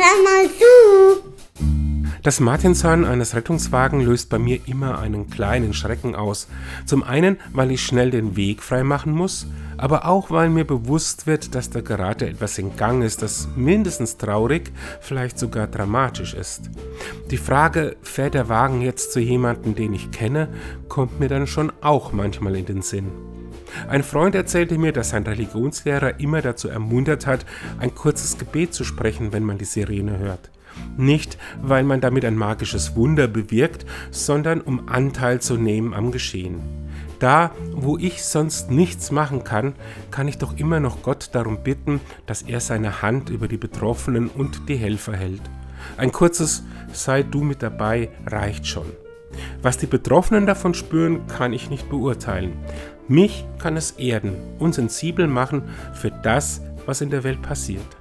Hör mal zu! Das Martinshorn eines Rettungswagen löst bei mir immer einen kleinen Schrecken aus. Zum einen, weil ich schnell den Weg freimachen muss, aber auch weil mir bewusst wird, dass da gerade etwas in Gang ist, das mindestens traurig, vielleicht sogar dramatisch ist. Die Frage, fährt der Wagen jetzt zu jemandem, den ich kenne, kommt mir dann schon auch manchmal in den Sinn. Ein Freund erzählte mir, dass sein Religionslehrer immer dazu ermuntert hat, ein kurzes Gebet zu sprechen, wenn man die Sirene hört. Nicht, weil man damit ein magisches Wunder bewirkt, sondern um Anteil zu nehmen am Geschehen. Da, wo ich sonst nichts machen kann, kann ich doch immer noch Gott darum bitten, dass er seine Hand über die Betroffenen und die Helfer hält. Ein kurzes Sei du mit dabei reicht schon. Was die Betroffenen davon spüren, kann ich nicht beurteilen. Mich kann es erden und sensibel machen für das, was in der Welt passiert.